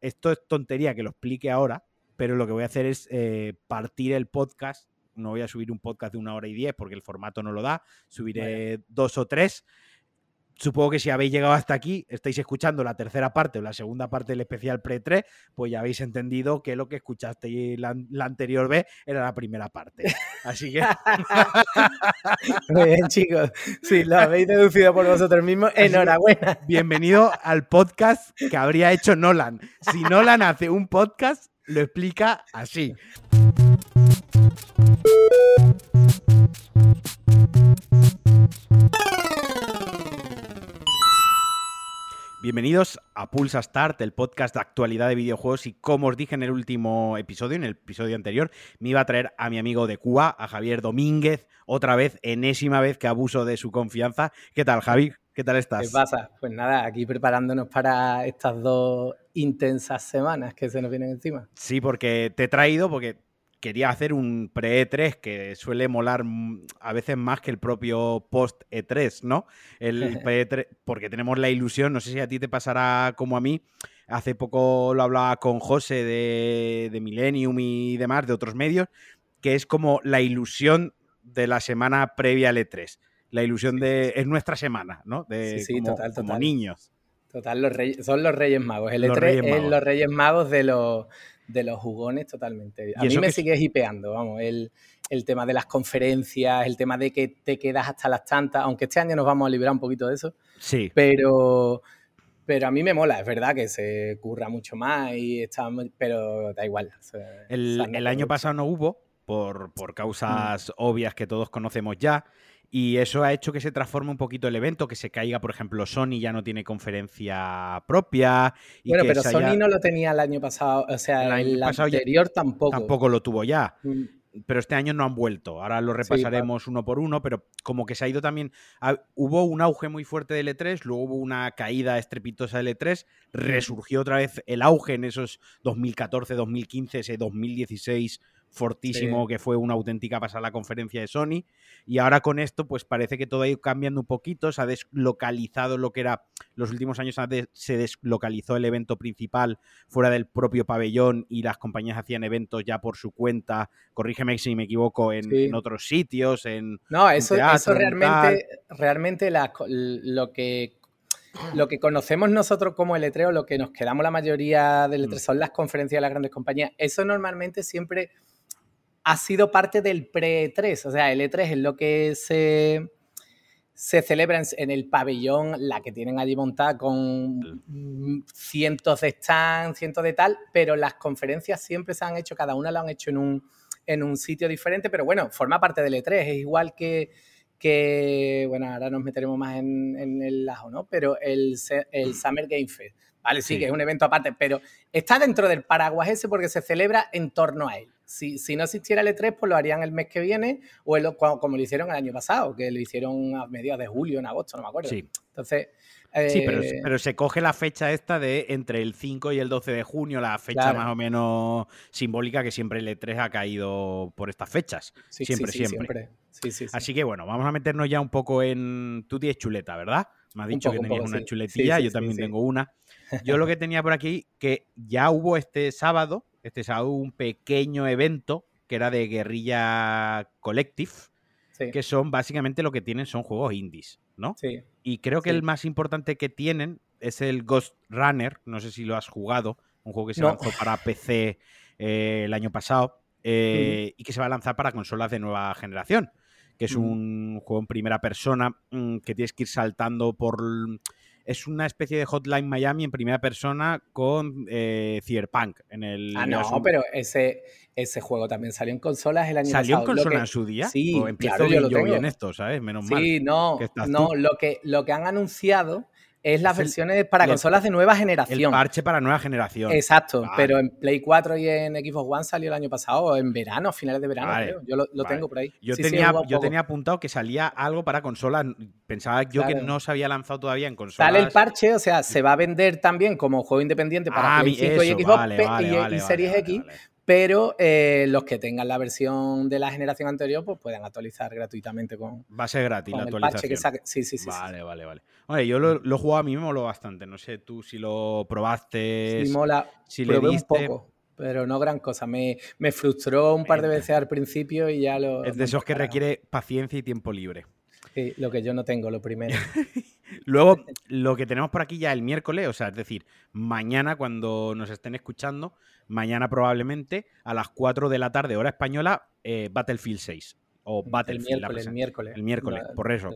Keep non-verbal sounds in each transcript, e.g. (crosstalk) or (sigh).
esto es tontería que lo explique ahora, pero lo que voy a hacer es eh, partir el podcast. No voy a subir un podcast de una hora y diez porque el formato no lo da. Subiré dos o tres Supongo que si habéis llegado hasta aquí, estáis escuchando la tercera parte o la segunda parte del especial pre-3, pues ya habéis entendido que lo que escuchasteis la, la anterior vez era la primera parte. Así que. (laughs) Muy bien, chicos. Si lo habéis deducido por vosotros mismos, enhorabuena. Bienvenido al podcast que habría hecho Nolan. Si Nolan hace un podcast, lo explica así. Bienvenidos a Pulsa Start, el podcast de actualidad de videojuegos y como os dije en el último episodio, en el episodio anterior, me iba a traer a mi amigo de Cuba, a Javier Domínguez, otra vez, enésima vez que abuso de su confianza. ¿Qué tal, Javi? ¿Qué tal estás? ¿Qué pasa? Pues nada, aquí preparándonos para estas dos intensas semanas que se nos vienen encima. Sí, porque te he traído, porque quería hacer un pre-E3 que suele molar a veces más que el propio post-E3, ¿no? El (laughs) pre-E3, porque tenemos la ilusión, no sé si a ti te pasará como a mí, hace poco lo hablaba con José de, de Millennium y demás, de otros medios, que es como la ilusión de la semana previa al E3. La ilusión de. Es nuestra semana, ¿no? De, sí, sí, total, total. como niños. Total, los reyes, son los Reyes Magos. El E3 es los Reyes Magos de los, de los jugones totalmente. A mí me sigue hipeando, vamos, el, tema de las conferencias, el tema de que te quedas hasta las tantas, aunque este año nos vamos a liberar un poquito de eso. Sí. Pero, pero a mí me mola, es verdad que se curra mucho más y está, pero da igual. el, año pasado no hubo, por, por causas mm. obvias que todos conocemos ya. Y eso ha hecho que se transforme un poquito el evento, que se caiga, por ejemplo, Sony ya no tiene conferencia propia. bueno, pero Sony no lo tenía el año pasado, o sea, el, año anterior tampoco. Tampoco lo tuvo ya. Mm. Pero este año no han vuelto. Ahora lo repasaremos uno por uno, pero como que se ha ido también. hubo un auge muy fuerte del E3, luego hubo una caída estrepitosa del E3, resurgió otra vez el auge en esos 2014, 2015, ese 2016 fortísimo que fue una auténtica pasada la conferencia de Sony. Y ahora con esto, pues parece que todo ha ido cambiando un poquito. Se ha deslocalizado lo que era los últimos años, se deslocalizó el evento principal fuera del propio pabellón y las compañías hacían eventos ya por su cuenta. Corrígeme si me equivoco, en, otros sitios. En, no, eso, eso realmente, realmente lo que lo que conocemos nosotros como el E3 lo que nos quedamos la mayoría del E3 mm. son las conferencias de las grandes compañías. Eso normalmente siempre ha sido parte del pre-3. O sea, el E3 es lo que se, se celebra en, el pabellón, la que tienen allí montada con cientos de stands, cientos de tal, pero las conferencias siempre se han hecho, cada una lo han hecho en un, en un sitio diferente, pero bueno, forma parte del E3. Es igual que, que bueno, ahora nos meteremos más en, en el lajo, ¿no? Pero el, el Summer Game Fest. Vale, sí, que es un evento aparte, pero está dentro del paraguas ese porque se celebra en torno a él. Si, si no existiera el E3, pues lo harían el mes que viene o el, como lo hicieron el año pasado, que lo hicieron a mediados de julio, en agosto, no me acuerdo. Sí. Entonces. sí, pero, eh, pero, se coge la fecha esta de entre el 5 y el 12 de junio, la fecha más o menos simbólica que siempre el E3 ha caído por estas fechas. Sí, siempre, sí, siempre. siempre. Así que bueno, vamos a meternos ya un poco en. Tú tienes chuleta, ¿verdad? Me has dicho que tenías una chuletilla, yo también tengo una. Yo lo (laughs) que tenía por aquí, que ya hubo este sábado, este sábado un pequeño evento que era de Guerrilla Collective, que son básicamente lo que tienen son juegos indies, ¿no? Sí. Y creo que el más importante que tienen es el Ghost Runner, no sé si lo has jugado, un juego que se lanzó para PC eh, el año pasado eh, y que se va a lanzar para consolas de nueva generación que es un juego en primera persona mm, que tienes que ir saltando por... Es una especie de Hotline Miami en primera persona con eh, Cyberpunk. En el, ah, no, pero ese, ese juego también salió en consolas el año pasado. ¿Salió en consola en su día? Sí, claro, yo, lo tengo. en esto, ¿sabes? Menos mal. Sí, no, no, lo que, lo que han anunciado es las versiones para consolas de nueva generación. El parche para nueva generación. Exacto, pero en Play 4 y en Xbox One salió el año pasado, en verano, finales de verano, creo. Yo lo, tengo por ahí. Yo, tenía, yo tenía apuntado que salía algo para consolas. Pensaba yo que no se había lanzado todavía en consolas. Sale el parche, o sea, se va a vender también como juego independiente para ah, Play 5 y Xbox y, Series X, pero eh, los que tengan la versión de la generación anterior, pues pueden actualizar gratuitamente con. Va a ser gratis la actualización. Sí, sí, sí. Vale, vale, vale. Oye, yo lo, lo he jugado a mí me moló bastante. No sé tú si lo probaste. Sí, mola. Si le diste. Un poco pero no gran cosa. Me, me, frustró un par de veces al principio y ya lo... Es de esos que requiere paciencia y tiempo libre. Sí, lo que yo no tengo, lo primero. (laughs) Luego, lo que tenemos por aquí ya el miércoles, o sea, es decir, mañana cuando nos estén escuchando, mañana probablemente a las 4 de la tarde, hora española, eh, Battlefield 6. O Battlefield. El miércoles. El miércoles, el miércoles por eso.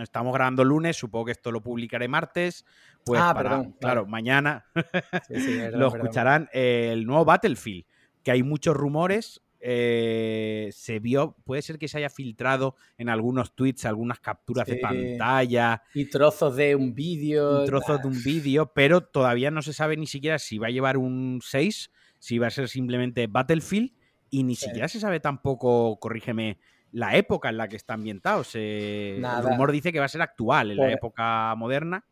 Estamos grabando lunes, supongo que esto lo publicaré martes. Pues ah, perdón. Claro, mañana (laughs) lo escucharán eh, el nuevo Battlefield, que hay muchos rumores eh, se vio, puede ser que se haya filtrado en algunos tweets algunas capturas de pantalla. Y trozos de un vídeo. Trozos de un vídeo, pero todavía no se sabe ni siquiera si va a llevar un 6, si va a ser simplemente Battlefield, y ni siquiera se sabe tampoco, corrígeme, la época en la que está ambientado. el rumor dice que va a ser actual, en la época moderna.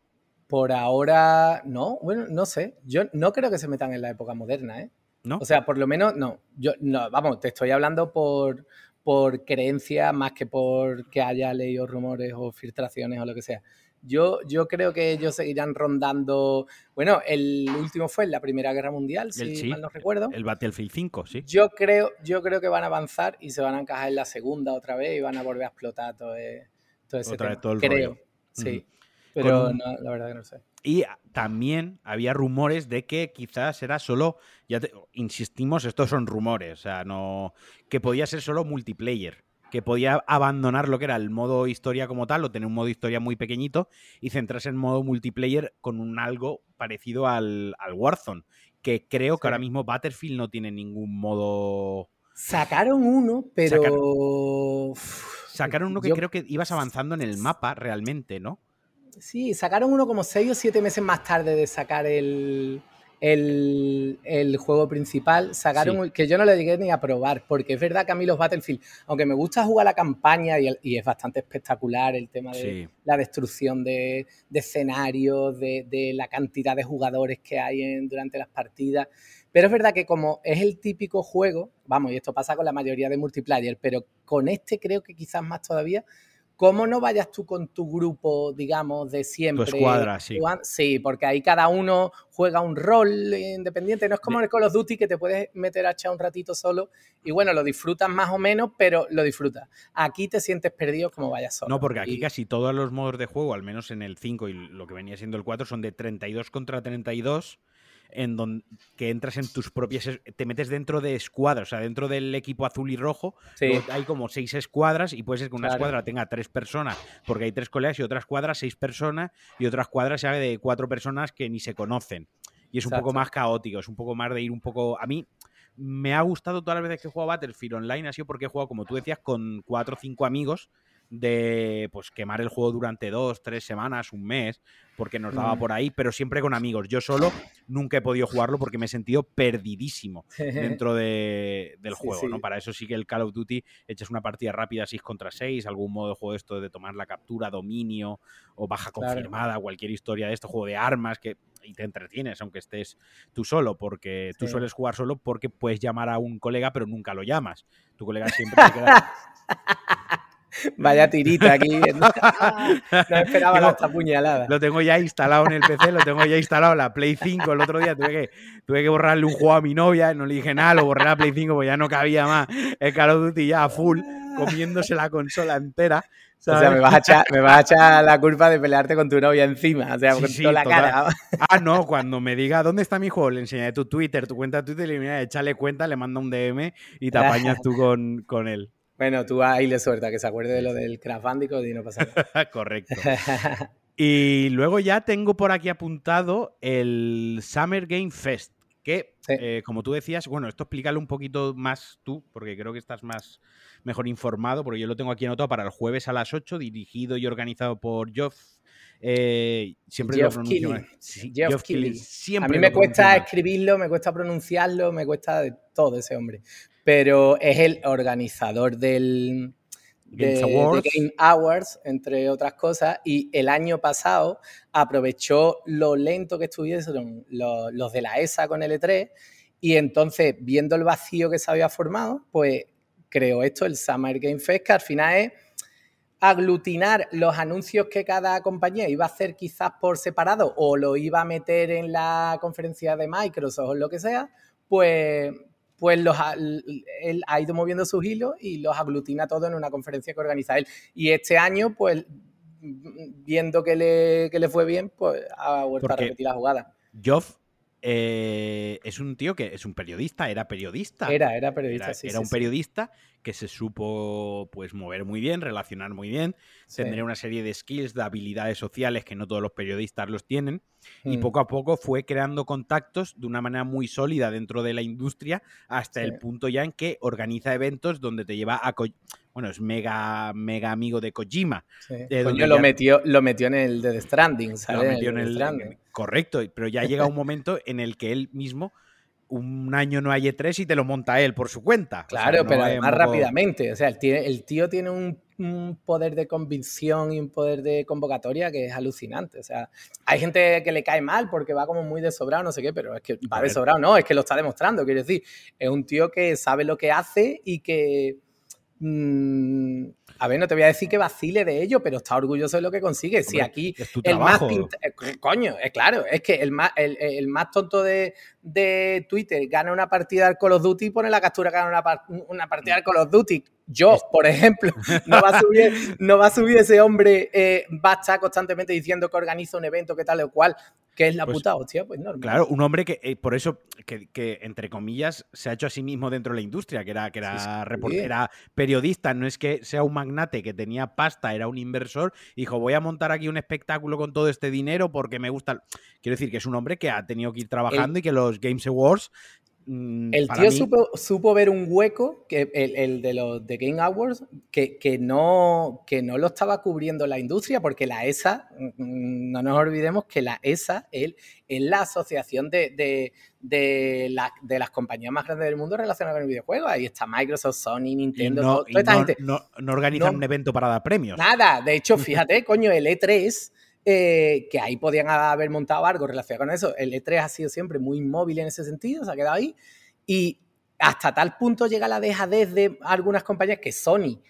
Por ahora, no, bueno, no sé. Yo no creo que se metan en la época moderna, ¿eh? O sea, por lo menos, no. Yo, no, vamos, te estoy hablando por, por creencia más que por que haya leído rumores o filtraciones o lo que sea. Yo, yo creo que ellos seguirán rondando. Bueno, el último fue en la Primera Guerra Mundial, si mal no recuerdo. El Battlefield 5, sí. Yo creo, yo creo que van a avanzar y se van a encajar en la segunda otra vez y van a volver a explotar todo, e, ese otra todo el creo. Sí. Pero la verdad que no sé. Y también había rumores de que quizás era solo, ya insistimos, estos son rumores, o sea, no que podía ser solo multiplayer, que podía abandonar lo que era el modo historia como tal, o tener un modo historia muy pequeñito y centrarse en modo multiplayer con un algo parecido al, Warzone, que creo que ahora mismo Battlefield no tiene ningún modo... Sacaron uno, pero... Sacaron uno que creo que ibas avanzando en el mapa realmente, ¿no? Sí, sacaron uno como seis o siete meses más tarde de sacar el, el, juego principal. Sacaron que yo no lo llegué ni a probar, porque es verdad que a mí los Battlefield, aunque me gusta jugar la campaña y, es bastante espectacular el tema de la destrucción de, escenarios, de, la cantidad de jugadores que hay en, durante las partidas. Pero es verdad que como es el típico juego, vamos, y esto pasa con la mayoría de multiplayer, pero con este creo que quizás más todavía, ¿Cómo no vayas tú con tu grupo, digamos, de siempre? Tu escuadra, sí. Sí, porque ahí cada uno juega un rol independiente. No es como en el Call of Duty que te puedes meter a echar un ratito solo y bueno, lo disfrutas más o menos, pero lo disfrutas. Aquí te sientes perdido como vayas solo. No, porque aquí casi todos los modos de juego, al menos en el 5 y lo que venía siendo el 4, son de 32 contra 32 en donde que entras en tus propias, te metes dentro de escuadras, o sea, dentro del equipo azul y rojo, hay como seis escuadras y puede ser que una escuadra tenga tres personas, porque hay tres colegas y otra escuadra seis personas y otra escuadra se hace de cuatro personas que ni se conocen. Y es un poco más caótico, es un poco más de ir un poco... A mí me ha gustado todas las veces que he jugado Battlefield Online, ha sido porque he jugado, como tú decías, con cuatro o cinco amigos de pues quemar el juego durante dos, tres semanas, un mes, porque nos daba mm. por ahí, pero siempre con amigos. Yo solo nunca he podido jugarlo porque me he sentido perdidísimo (laughs) dentro de, del juego, ¿no? Para eso sí que el Call of Duty echas una partida rápida 6 contra 6, algún modo de juego esto de tomar la captura, dominio o baja confirmada, cualquier historia de esto, juego de armas que y te entretienes, aunque estés tú solo, porque tú sueles jugar solo porque puedes llamar a un colega, pero nunca lo llamas. Tu colega siempre se queda. (laughs) Vaya tirita aquí. (laughs) no esperaba esta puñalada. Lo tengo ya instalado en el PC, lo tengo ya instalado en la Play 5. El otro día tuve que, tuve que borrarle un juego a mi novia, no le dije nada, lo borré a la Play 5 porque ya no cabía más. El Call of Duty ya a full, comiéndose la consola entera. O sea, me vas, a echar, me vas a echar la culpa de pelearte con tu novia encima, o sea, con toda la cara. Ah, no, cuando me diga dónde está mi juego, le enseñaré tu Twitter, tu cuenta de Twitter, y mira, échale cuenta, le manda un DM y te apañas tú con, con él. Bueno, tú ahí le suelta que se acuerde de lo del Craft Bandicoot y no pasa nada. (laughs) Correcto. (laughs) y luego ya tengo por aquí apuntado el Summer Game Fest, que, eh, como tú decías, bueno, esto explícalo un poquito más tú, porque creo que estás más mejor informado, porque yo lo tengo aquí anotado para el jueves a las 8, dirigido y organizado por Geoff. Eh, siempre Jeff lo pronuncio Jeff, Siempre a mí me cuesta escribirlo, me cuesta pronunciarlo, me cuesta de todo ese hombre. Pero es el organizador del de, Game Awards, entre otras cosas, y el año pasado aprovechó lo lento que estuvieron los, de la ESA con L3 Y entonces, viendo el vacío que se había formado, pues creó esto, el Summer Game Fest, que al final es aglutinar los anuncios que cada compañía iba a hacer quizás por separado o lo iba a meter en la conferencia de Microsoft o lo que sea, pues, pues los él ha ido moviendo sus hilos y los aglutina todo en una conferencia que organiza él. Y este año, pues viendo que le, que le fue bien, pues ha vuelto a repetir la jugada. Eh, es un tío que es un periodista, era periodista. Era, era periodista, era, sí. Era un periodista que se supo pues mover muy bien, relacionar muy bien, tendría una serie de skills, de habilidades sociales que no todos los periodistas los tienen. Y mm. poco a poco fue creando contactos de una manera muy sólida dentro de la industria hasta el punto ya en que organiza eventos donde te lleva a bueno, es mega, mega amigo de Kojima. lo, metió, lo metió en el de The Stranding, Lo metió en el, Correcto, pero ya llega un (laughs) momento en el que él mismo un año no hay E3 y te lo monta él por su cuenta. Claro, pero además rápidamente. O sea, el tío, tiene un, poder de convicción y un poder de convocatoria que es alucinante. O sea, hay gente que le cae mal porque va como muy desobrado, no sé qué, pero es que va desobrado, no, es que lo está demostrando. Quiero decir, es un tío que sabe lo que hace y que Mm, a ver, no te voy a decir que vacile de ello, pero está orgulloso de lo que consigue. Si aquí el más eh, coño, es claro, es que el más, el, más tonto de, Twitter gana una partida al Call of Duty y pone la captura gana una, una partida al Call of Duty. Yo, por ejemplo, no va a subir, no va a subir ese hombre, eh, va a estar constantemente diciendo que organiza un evento, que tal o cual, que es la pues puta hostia, pues normal. Claro, un hombre que, eh, por eso, que, entre comillas, se ha hecho a sí mismo dentro de la industria, que era, que era, era periodista, no es que sea un magnate que tenía pasta, era un inversor, dijo, voy a montar aquí un espectáculo con todo este dinero porque me gusta. Quiero decir que es un hombre que ha tenido que ir trabajando y que los Games Awards el tío supo, ver un hueco, que el, de los de Game Awards, que, que, no, que no lo estaba cubriendo la industria, porque la ESA, mm, no nos olvidemos que la ESA es, la asociación de, de, las compañías más grandes del mundo relacionadas con el videojuego. Ahí está Microsoft, Sony, Nintendo, no, toda esta gente. No, organizan un evento para dar premios. Nada, de hecho, fíjate, coño, el E3 eh, que ahí podían haber montado algo relacionado con eso. El E3 ha sido siempre muy inmóvil en ese sentido, se ha quedado ahí. Y hasta tal punto llega la dejadez de algunas compañías que Sony,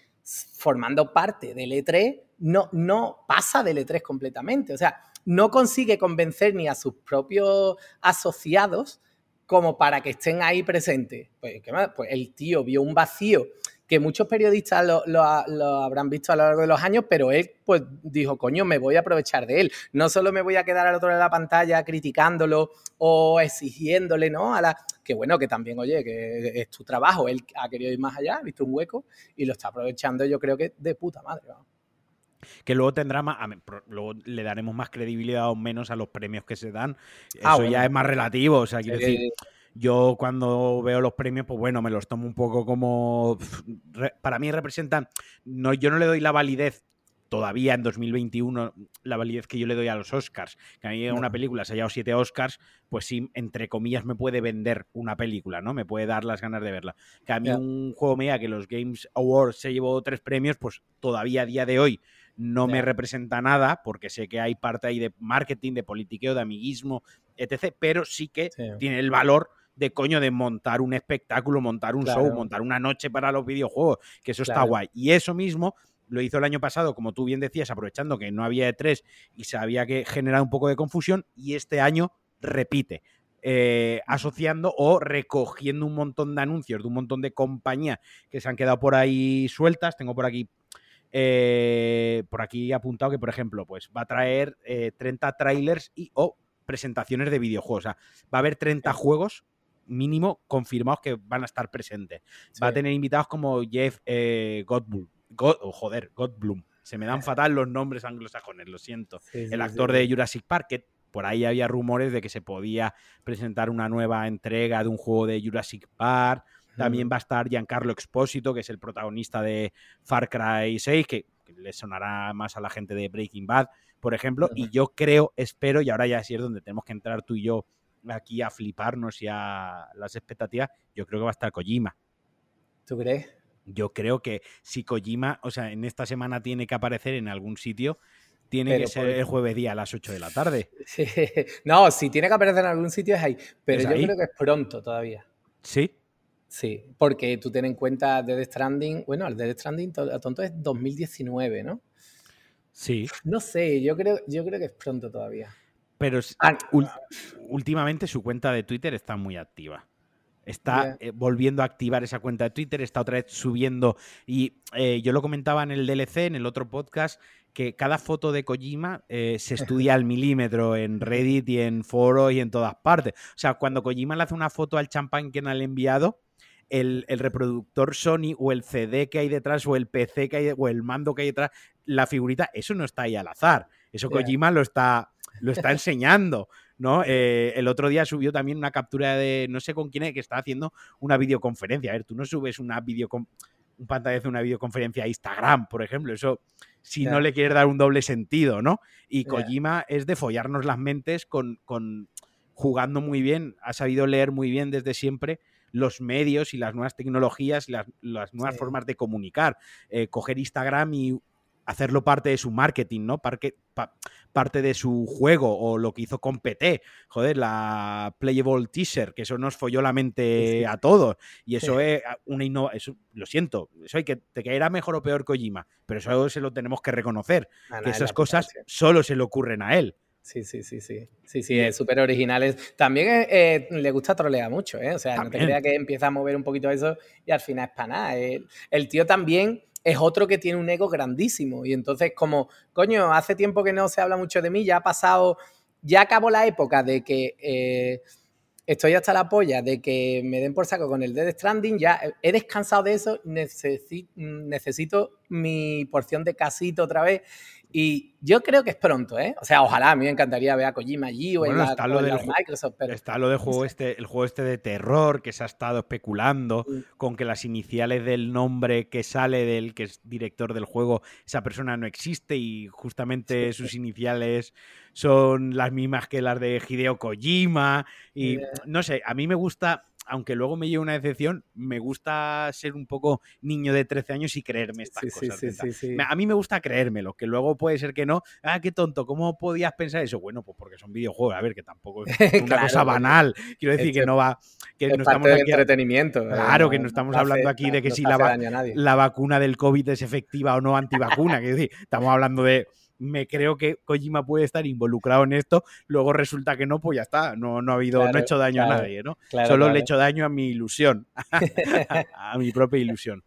formando parte del E3, no, no pasa del E3 completamente. O sea, no consigue convencer ni a sus propios asociados como para que estén ahí presentes. Pues, pues el tío vio un vacío que muchos periodistas lo, habrán visto a lo largo de los años, pero él pues dijo, coño, me voy a aprovechar de él. No solo me voy a quedar al otro lado de la pantalla criticándolo o exigiéndole, ¿no? A la... Que bueno, que también, oye, que es tu trabajo. Él ha querido ir más allá, ha visto un hueco y lo está aprovechando yo creo que de puta madre. que luego tendrá más, luego le daremos más credibilidad o menos a los premios que se dan. Ah, Eso ya es más relativo, o sea, quiero decir, yo cuando veo los premios, pues bueno, me los tomo un poco como... Para mí representan... No, yo no le doy la validez todavía en 2021 la validez que yo le doy a los Oscars. Que a mí una película se ha llevado siete Oscars, pues sí, entre comillas, me puede vender una película, ¿no? Me puede dar las ganas de verla. Que a mí un juego me que los Games Awards se llevó tres premios, pues todavía a día de hoy no me representa nada, porque sé que hay parte ahí de marketing, de politiqueo, de amiguismo, etc. Pero sí que tiene el valor de coño de montar un espectáculo, montar un show, montar una noche para los videojuegos, que eso está guay. Y eso mismo lo hizo el año pasado, como tú bien decías, aprovechando que no había E3 y se había que generar un poco de confusión, y este año repite. Eh, asociando o recogiendo un montón de anuncios de un montón de compañías que se han quedado por ahí sueltas. Tengo por aquí eh, por aquí apuntado que, por ejemplo, pues va a traer 30 eh, trailers y o presentaciones de videojuegos. O sea, va a haber 30 juegos mínimo confirmados que van a estar presentes. Va a tener invitados como Jeff eh, Godblum. Oh, joder, Godblum. Se me dan fatal los nombres anglosajones, lo siento. el actor de Jurassic Park, que por ahí había rumores de que se podía presentar una nueva entrega de un juego de Jurassic Park. También va a estar Giancarlo Expósito, que es el protagonista de Far Cry 6, que, le sonará más a la gente de Breaking Bad, por ejemplo. Y yo creo, espero, y ahora ya sí es donde tenemos que entrar tú y yo aquí a fliparnos y a las expectativas, yo creo que va a estar Kojima. ¿Tú crees? Yo creo que si Kojima, o sea, en esta semana tiene que aparecer en algún sitio, tiene que ser el jueves día a las 8 de la tarde. (laughs) No, si tiene que aparecer en algún sitio es ahí. Pero yo creo que es pronto todavía. ¿Sí? Sí, porque tú ten en cuenta Dead Stranding. Bueno, el Dead Stranding a tonto es 2019, ¿no? Sí. No sé, yo creo, yo creo que es pronto todavía. Pero ah, últimamente su cuenta de Twitter está muy activa. Está eh, volviendo a activar esa cuenta de Twitter, está otra vez subiendo. Y eh, yo lo comentaba en el DLC, en el otro podcast, que cada foto de Kojima eh, se estudia al milímetro en Reddit y en foros y en todas partes. O sea, cuando Kojima le hace una foto al champán que no le ha enviado, el, reproductor Sony o el CD que hay detrás o el PC que hay o el mando que hay detrás, la figurita, eso no está ahí al azar. Eso Kojima lo está, lo está enseñando. ¿no? Eh, el otro día subió también una captura de, no sé con quién es, que está haciendo una videoconferencia. A ver, tú no subes una videoconferencia un pantalla de una videoconferencia a Instagram, por ejemplo. Eso, si no le quieres dar un doble sentido, ¿no? Y Kojima es de follarnos las mentes con, con, jugando muy bien, ha sabido leer muy bien desde siempre los medios y las nuevas tecnologías, las, las nuevas formas de comunicar. Eh, coger Instagram y hacerlo parte de su marketing, ¿no? Parte de su juego o lo que hizo con PT, joder, la Playable Teaser, que eso nos folló la mente a todos. Y eso es una innovación, lo siento, eso hay que te caerá mejor o peor Kojima, pero eso se lo tenemos que reconocer, que esas cosas solo se le ocurren a él. Sí, sí, sí, sí. Sí, sí, es súper originales. También eh, eh, le gusta trolear mucho, ¿eh? O sea, no te creas que empieza a mover un poquito eso y al final es para nada. el tío también es otro que tiene un ego grandísimo. Y entonces, como, coño, hace tiempo que no se habla mucho de mí, ya ha pasado, ya acabó la época de que eh, estoy hasta la polla, de que me den por saco con el Dead Stranding, ya he descansado de eso, necesito mi porción de casito otra vez. Y yo creo que es pronto, ¿eh? O sea, ojalá, a mí me encantaría ver a Kojima allí o en la, está lo Microsoft, pero... Está lo de juego este, el juego este de terror que se ha estado especulando con que las iniciales del nombre que sale del que es director del juego, esa persona no existe y justamente sus iniciales son las mismas que las de Hideo Kojima y no sé, a mí me gusta aunque luego me lleve una decepción, me gusta ser un poco niño de 13 años y creerme estas cosas. a mí me gusta creérmelo, que luego puede ser que no. Ah, qué tonto, ¿cómo podías pensar eso? Bueno, pues porque son videojuegos, a ver, que tampoco es (laughs) una cosa banal. Quiero decir que no va. Que no estamos aquí, entretenimiento. Claro, que no estamos hablando aquí de que si la, la, vacuna del COVID es efectiva o no antivacuna. Quiero decir, estamos hablando de me creo que Kojima puede estar involucrado en esto, luego resulta que no, pues ya está, no, no ha habido, no he hecho daño a nadie, ¿no? Solo le he hecho daño a mi ilusión, (laughs) a mi propia ilusión.